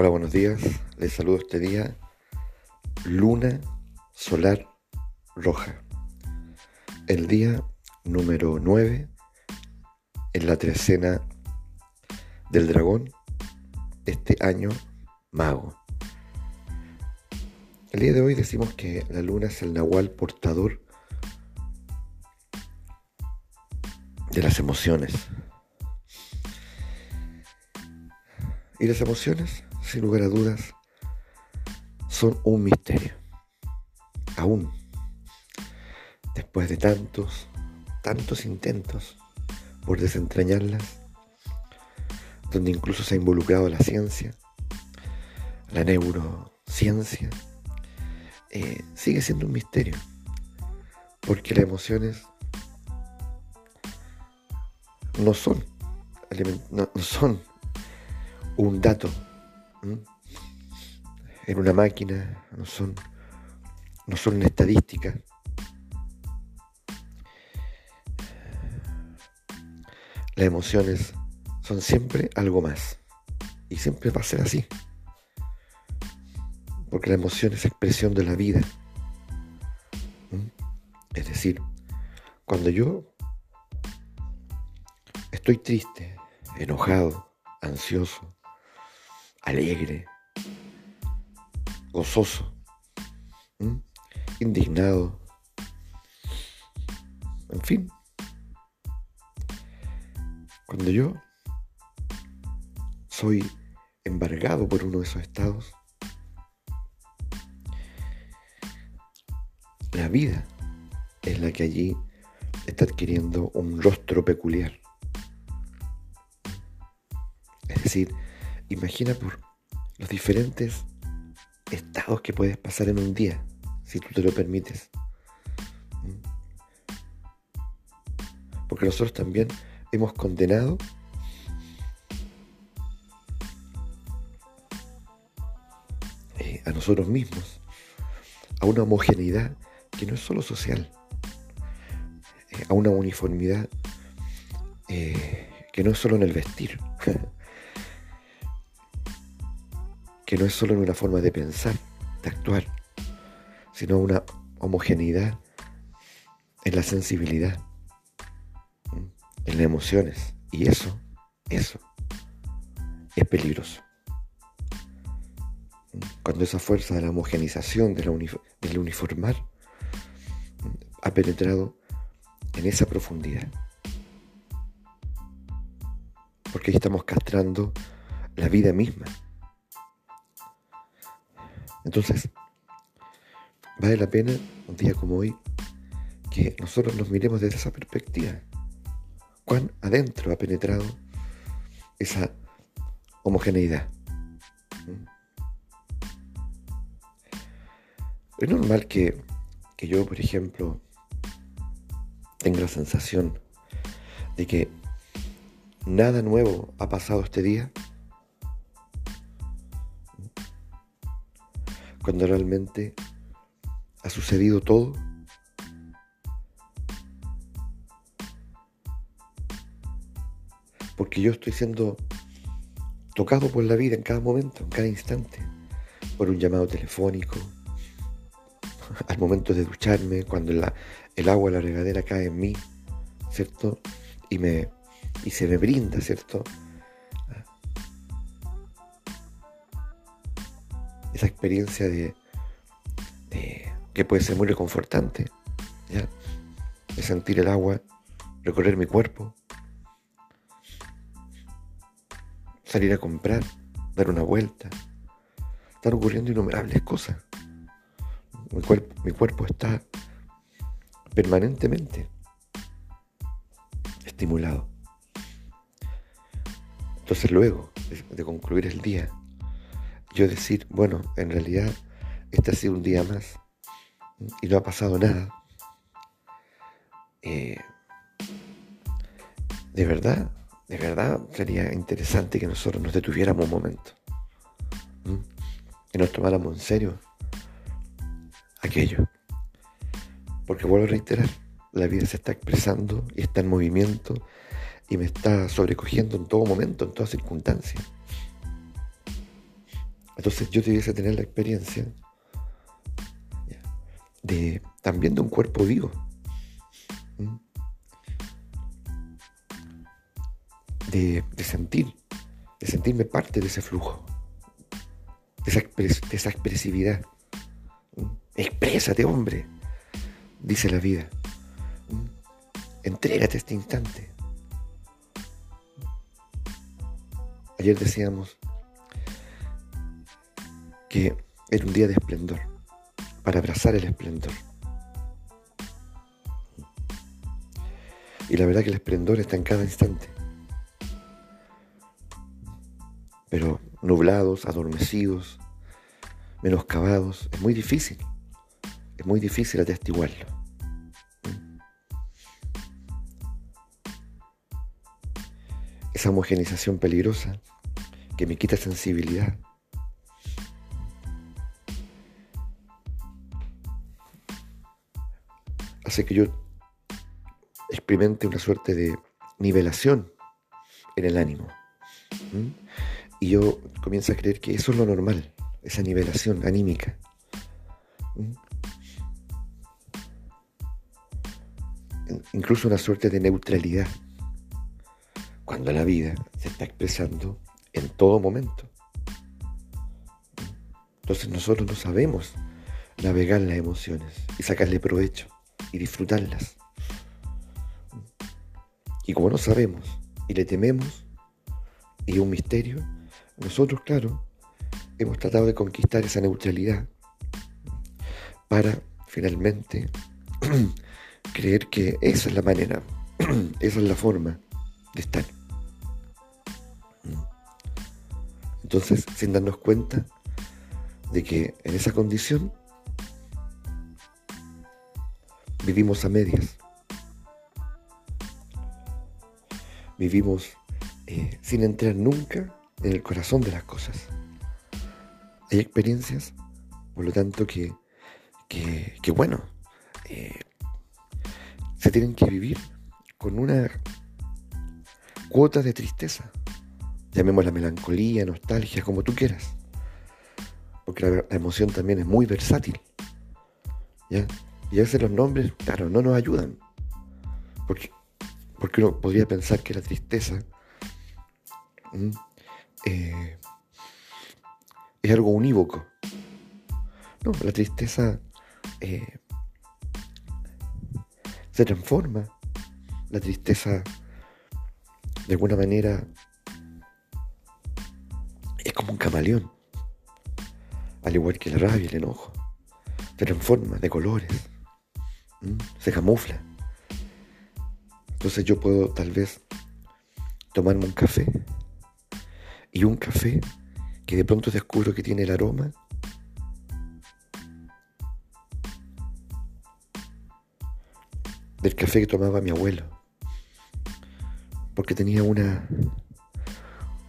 Hola, buenos días. Les saludo este día. Luna solar roja. El día número 9 en la trecena del dragón este año mago. El día de hoy decimos que la luna es el nahual portador de las emociones. Y las emociones sin lugar a dudas, son un misterio. Aún, después de tantos, tantos intentos por desentrañarlas, donde incluso se ha involucrado la ciencia, la neurociencia, eh, sigue siendo un misterio, porque las emociones no son, no son un dato en una máquina, no son, no son una estadística. Las emociones son siempre algo más. Y siempre va a ser así. Porque la emoción es expresión de la vida. Es decir, cuando yo estoy triste, enojado, ansioso, alegre, gozoso, indignado, en fin. Cuando yo soy embargado por uno de esos estados, la vida es la que allí está adquiriendo un rostro peculiar. Es decir, Imagina por los diferentes estados que puedes pasar en un día, si tú te lo permites. ¿Mm? Porque nosotros también hemos condenado eh, a nosotros mismos a una homogeneidad que no es solo social, eh, a una uniformidad eh, que no es solo en el vestir. que no es solo en una forma de pensar, de actuar, sino una homogeneidad en la sensibilidad, en las emociones. Y eso, eso es peligroso. Cuando esa fuerza de la homogenización, de la del uniformar, ha penetrado en esa profundidad. Porque ahí estamos castrando la vida misma. Entonces, vale la pena, un día como hoy, que nosotros nos miremos desde esa perspectiva. ¿Cuán adentro ha penetrado esa homogeneidad? ¿Mm? Es normal que, que yo, por ejemplo, tenga la sensación de que nada nuevo ha pasado este día cuando realmente ha sucedido todo? Porque yo estoy siendo tocado por la vida en cada momento, en cada instante, por un llamado telefónico, al momento de ducharme, cuando el agua de la regadera cae en mí, ¿cierto? Y, me, y se me brinda, ¿cierto? Experiencia de, que puede ser muy reconfortante, de sentir el agua recorrer mi cuerpo, salir a comprar, dar una vuelta. Están ocurriendo innumerables cosas. Mi, cuerpo, mi cuerpo está permanentemente estimulado. Entonces luego de concluir el día, yo decir, bueno, en realidad este ha sido un día más y no ha pasado nada. Eh, de verdad, de verdad sería interesante que nosotros nos detuviéramos un momento y nos tomáramos en serio aquello. Porque vuelvo a reiterar, la vida se está expresando y está en movimiento y me está sobrecogiendo en todo momento, en toda circunstancia. Entonces yo debiese tener la experiencia de también de un cuerpo vivo. De, sentir, de sentirme parte de ese flujo, de esa, de esa expresividad. Exprésate, hombre, dice la vida. Entrégate este instante. Ayer decíamos que era un día de esplendor, para abrazar el esplendor. Y la verdad que el esplendor está en cada instante. Pero nublados, adormecidos, menoscabados, es muy difícil. Es muy difícil atestiguarlo. esa homogenización peligrosa que me quita sensibilidad. Hace que yo experimente una suerte de nivelación en el ánimo. Y yo comienzo a creer que eso es lo normal, esa nivelación anímica. Incluso una suerte de neutralidad cuando la vida se está expresando en todo momento. Entonces nosotros no sabemos navegar las emociones y sacarle provecho y disfrutarlas. Y como no sabemos y le tememos, y es un misterio, nosotros, claro, hemos tratado de conquistar esa neutralidad para finalmente creer que esa es la manera, esa es la forma de estar. Entonces, sin darnos cuenta de que en esa condición vivimos a medias. Vivimos eh, sin entrar nunca en el corazón de las cosas. Hay experiencias, por lo tanto, que, que, bueno, eh, se tienen que vivir con una cuota de tristeza llamémosla melancolía, nostalgia, como tú quieras. Porque la, emoción también es muy versátil. ¿ya? Y a veces los nombres, claro, no nos ayudan. Porque, porque uno podría pensar que la tristeza eh, es algo unívoco. No, la tristeza eh, se transforma. La tristeza, de alguna manera, es como un camaleón. Al igual que la rabia y el enojo. Se transforma de colores. Se camufla. Entonces yo puedo tal vez tomarme un café y un café que de pronto descubro que tiene el aroma del café que tomaba mi abuelo. Porque tenía una,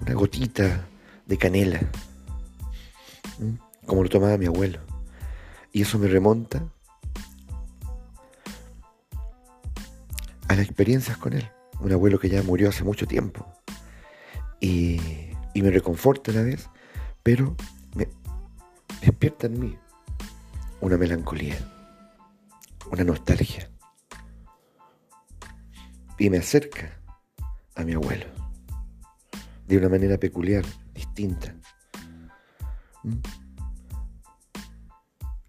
una gotita de canela, como lo tomaba mi abuelo. Y eso me remonta las experiencias con él. Un abuelo que ya murió hace mucho tiempo. Y, me reconforta a la vez, pero me despierta en mí una melancolía, una nostalgia. Y me acerca a mi abuelo de una manera peculiar distinta. ¿Mm?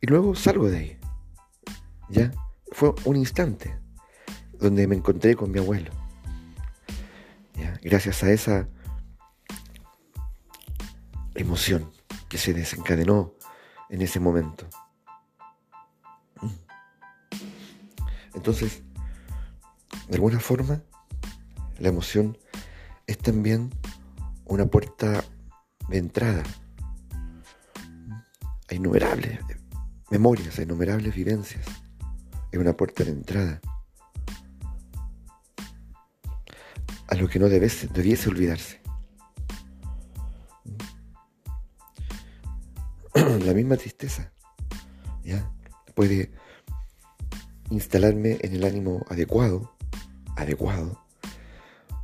Y luego salgo de ahí. ¿Ya? Fue un instante donde me encontré con mi abuelo. Gracias a esa emoción que se desencadenó en ese momento. Entonces, de alguna forma, la emoción es también una puerta de entrada. Hay innumerables memorias, hay innumerables vivencias. Es una puerta de entrada a lo que no debese, debiese olvidarse. La misma tristeza ¿ya? puede instalarme en el ánimo adecuado, adecuado,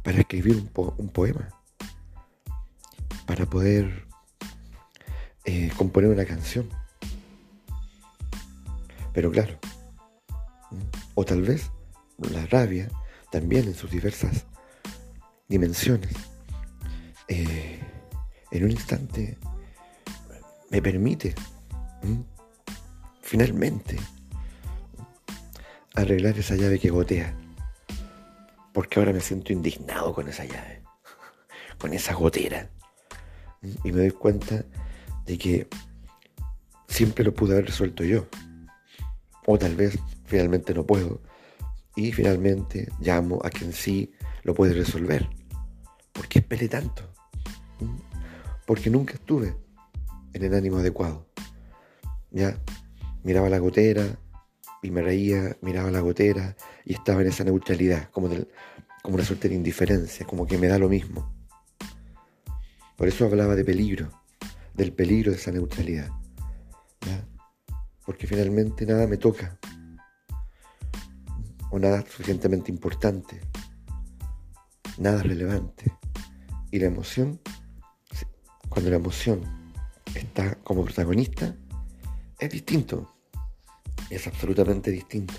para escribir un, un poema para poder eh, componer una canción. Pero claro, o tal vez la rabia también en sus diversas dimensiones, eh, en un instante me permite finalmente arreglar esa llave que gotea. Porque ahora me siento indignado con esa llave, con esa gotera. Y me doy cuenta de que siempre lo pude haber resuelto yo. O tal vez finalmente no puedo. Y finalmente llamo a quien sí lo puede resolver. ¿Por qué esperé tanto? Porque nunca estuve en el ánimo adecuado. Ya miraba la gotera y me reía, miraba la gotera y estaba en esa neutralidad, como, como una suerte de indiferencia, como que me da lo mismo. Por eso hablaba de peligro, del peligro de esa neutralidad. Porque finalmente nada me toca, o nada suficientemente importante, nada relevante. Y la emoción, cuando la emoción está como protagonista, es distinto, es absolutamente distinto.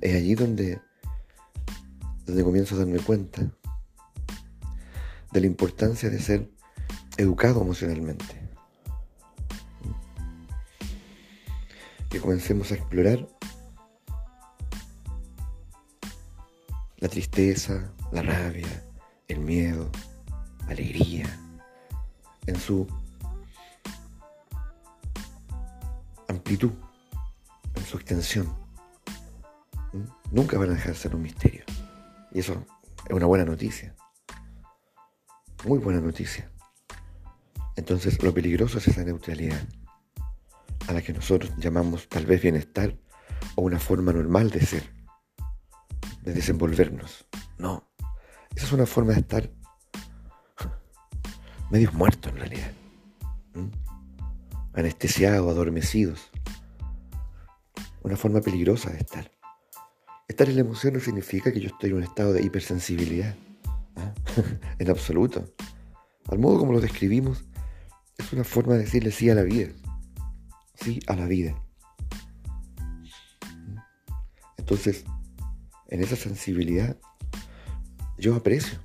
Es allí donde, donde comienzo a darme cuenta de la importancia de ser educado emocionalmente. Que comencemos a explorar la tristeza, la rabia, el miedo, alegría, en su amplitud, en su extensión. Nunca van a dejar de ser un misterio. Y eso es una buena noticia. Muy buena noticia. Entonces lo peligroso es esa neutralidad, a la que nosotros llamamos tal vez bienestar o una forma normal de ser, de desenvolvernos. No, esa es una forma de estar medios muertos en realidad. Anestesiados, adormecidos. Una forma peligrosa de estar. Estar en la emoción no significa que yo estoy en un estado de hipersensibilidad. ¿ah? en absoluto. Al modo como lo describimos, es una forma de decirle sí a la vida. Sí a la vida. Entonces, en esa sensibilidad, yo aprecio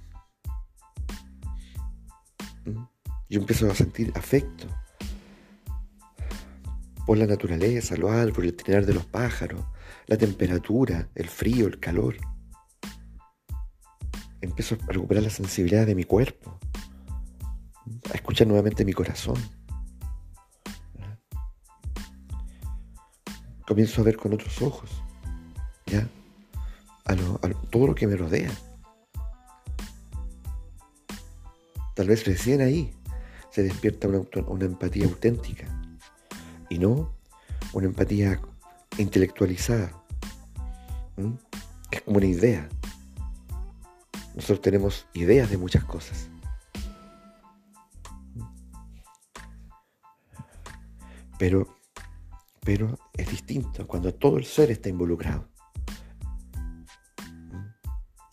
Yo empiezo a sentir afecto por la naturaleza, lo por el trinar de los pájaros, la temperatura, el frío, el calor. Empiezo a recuperar la sensibilidad de mi cuerpo, a escuchar nuevamente mi corazón. Comienzo a ver con otros ojos, ¿ya? Todo lo que me rodea. Tal vez recién ahí se despierta una, empatía auténtica y no una empatía intelectualizada, que es como una idea. Nosotros tenemos ideas de muchas cosas. Pero, pero es distinto cuando todo el ser está involucrado.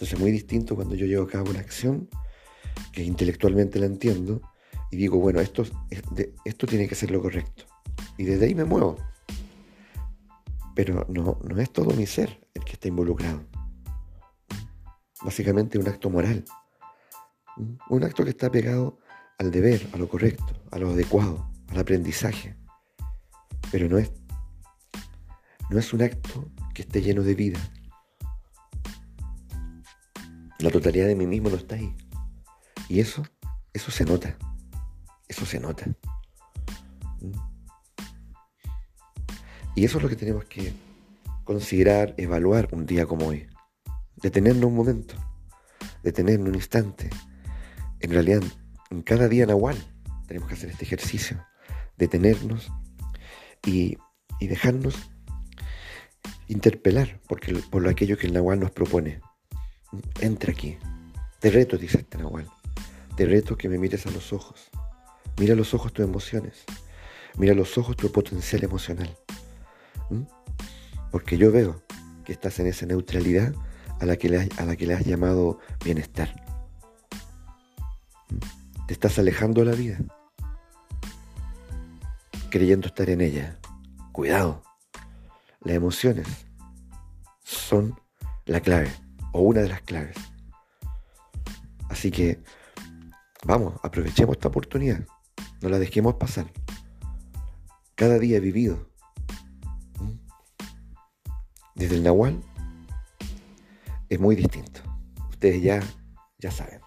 Entonces es muy distinto cuando yo llevo a cabo una acción que intelectualmente la entiendo y digo, bueno, esto, esto tiene que ser lo correcto. Y desde ahí me muevo. Pero no, no es todo mi ser el que está involucrado. Básicamente un acto moral. Un acto que está pegado al deber, a lo correcto, a lo adecuado, al aprendizaje. Pero no es, no es un acto que esté lleno de vida. La totalidad de mí mismo no está ahí. Y eso, eso se nota. Eso se nota. ¿Mm? Y eso es lo que tenemos que considerar, evaluar un día como hoy. Detenernos un momento, detenernos un instante. En realidad, en cada día nahual tenemos que hacer este ejercicio. Detenernos y, y dejarnos interpelar por lo aquello que el nahual nos propone. Entra aquí. Te reto, dice este nahual. Te reto que me mires a los ojos Mira los ojos tus emociones. Mira los ojos tu potencial emocional. ¿Mm? Porque yo veo que estás en esa neutralidad a la que le, a la que le has llamado bienestar. Te estás alejando de la vida, creyendo estar en ella. Cuidado, las emociones son la clave o una de las claves. Así que vamos, aprovechemos esta oportunidad, no la dejemos pasar. Cada día vivido desde el Nahual es muy distinto. Ustedes ya, ya saben.